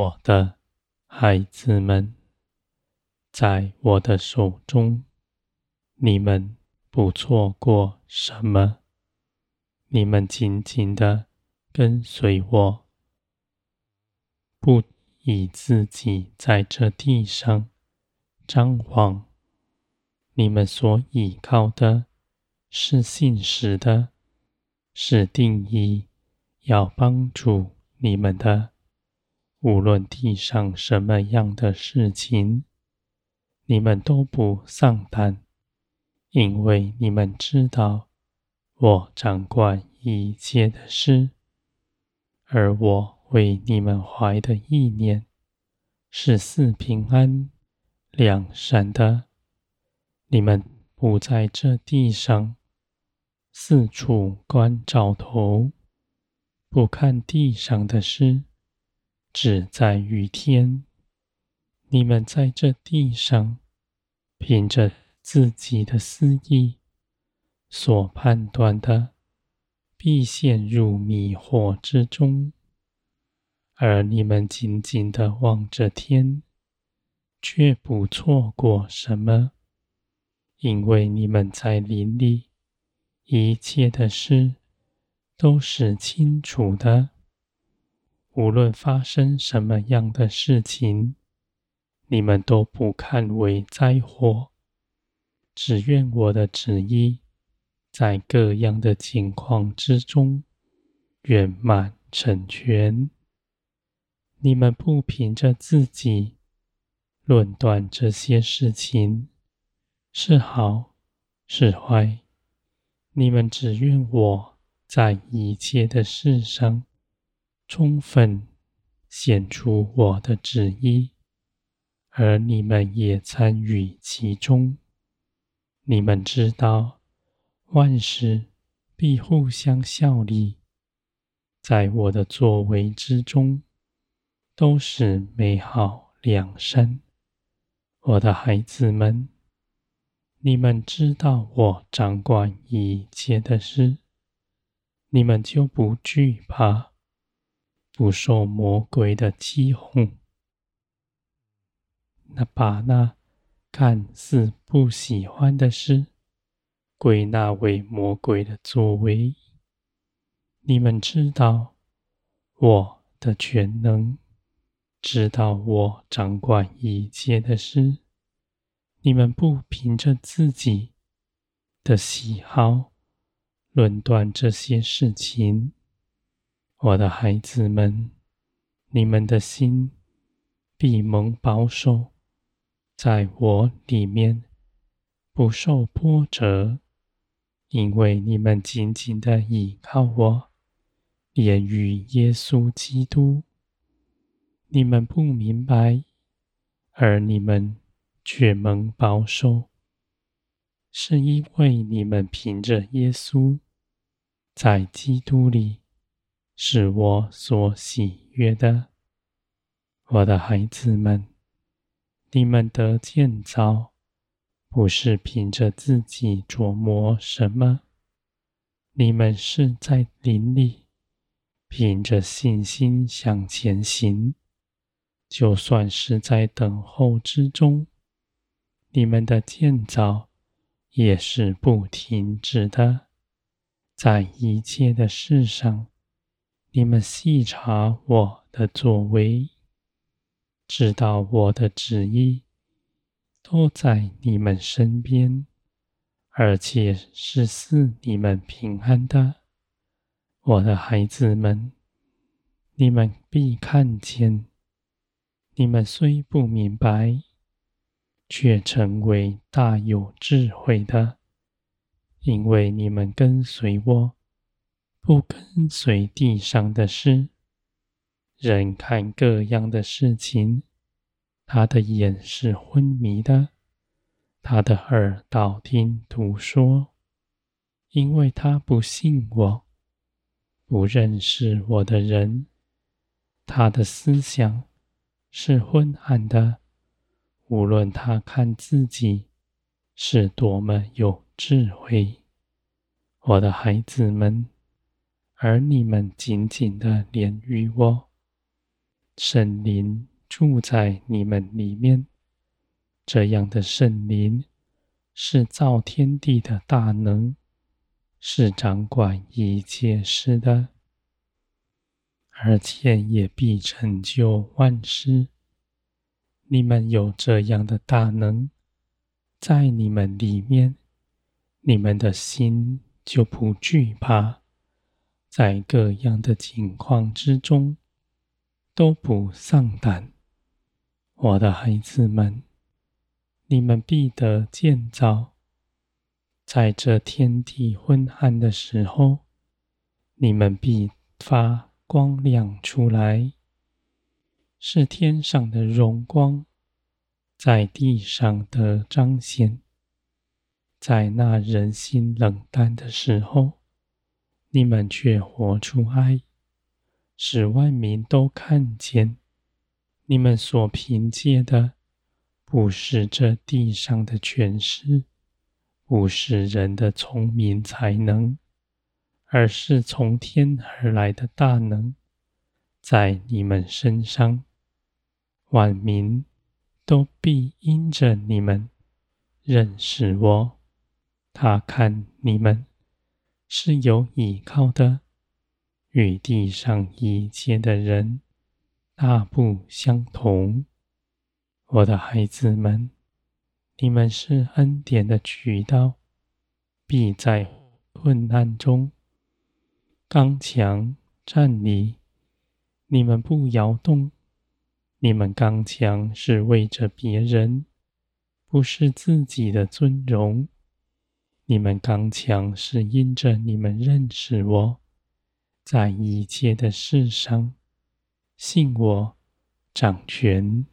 我的孩子们，在我的手中，你们不错过什么。你们紧紧地跟随我，不以自己在这地上张狂。你们所依靠的是信实的，是定义要帮助你们的。无论地上什么样的事情，你们都不丧胆，因为你们知道我掌管一切的事，而我为你们怀的意念是四平安、两善的。你们不在这地上四处观兆头，不看地上的事。只在于天，你们在这地上，凭着自己的私意所判断的，必陷入迷惑之中；而你们紧紧的望着天，却不错过什么，因为你们在林里，一切的事都是清楚的。无论发生什么样的事情，你们都不看为灾祸，只愿我的旨意在各样的情况之中圆满成全。你们不凭着自己论断这些事情是好是坏，你们只愿我在一切的事上。充分显出我的旨意，而你们也参与其中。你们知道，万事必互相效力，在我的作为之中，都是美好良善。我的孩子们，你们知道我掌管一切的事，你们就不惧怕。不受魔鬼的欺哄，那把那看似不喜欢的事归纳为魔鬼的作为。你们知道我的全能，知道我掌管一切的事。你们不凭着自己的喜好论断这些事情。我的孩子们，你们的心必蒙保守，在我里面不受波折，因为你们紧紧地依靠我，连于耶稣基督。你们不明白，而你们却蒙保守，是因为你们凭着耶稣在基督里。是我所喜悦的，我的孩子们，你们的建造，不是凭着自己琢磨什么，你们是在林里，凭着信心向前行。就算是在等候之中，你们的建造也是不停止的，在一切的事上。你们细察我的作为，知道我的旨意都在你们身边，而且是赐你们平安的，我的孩子们，你们必看见，你们虽不明白，却成为大有智慧的，因为你们跟随我。不跟随地上的事，人看各样的事情，他的眼是昏迷的，他的耳道听途说，因为他不信我，不认识我的人，他的思想是昏暗的。无论他看自己是多么有智慧，我的孩子们。而你们紧紧地连于我，圣灵住在你们里面。这样的圣灵是造天地的大能，是掌管一切事的，而且也必成就万事。你们有这样的大能在你们里面，你们的心就不惧怕，在各样的境况之中都不丧胆。我的孩子们，你们必得建造，在这天地昏暗的时候，你们必发光亮出来。是天上的荣光，在地上的彰显。在那人心冷淡的时候，你们却活出爱，使万民都看见。你们所凭借的，不是这地上的权势，不是人的聪明才能，而是从天而来的大能，在你们身上。万民都必因着你们认识我，他看你们是有依靠的，与地上一切的人大不相同。我的孩子们，你们是恩典的渠道，必在困难中刚强站立，你们不摇动。你们刚强是为着别人，不是自己的尊荣。你们刚强是因着你们认识我，在一切的事上信我掌权。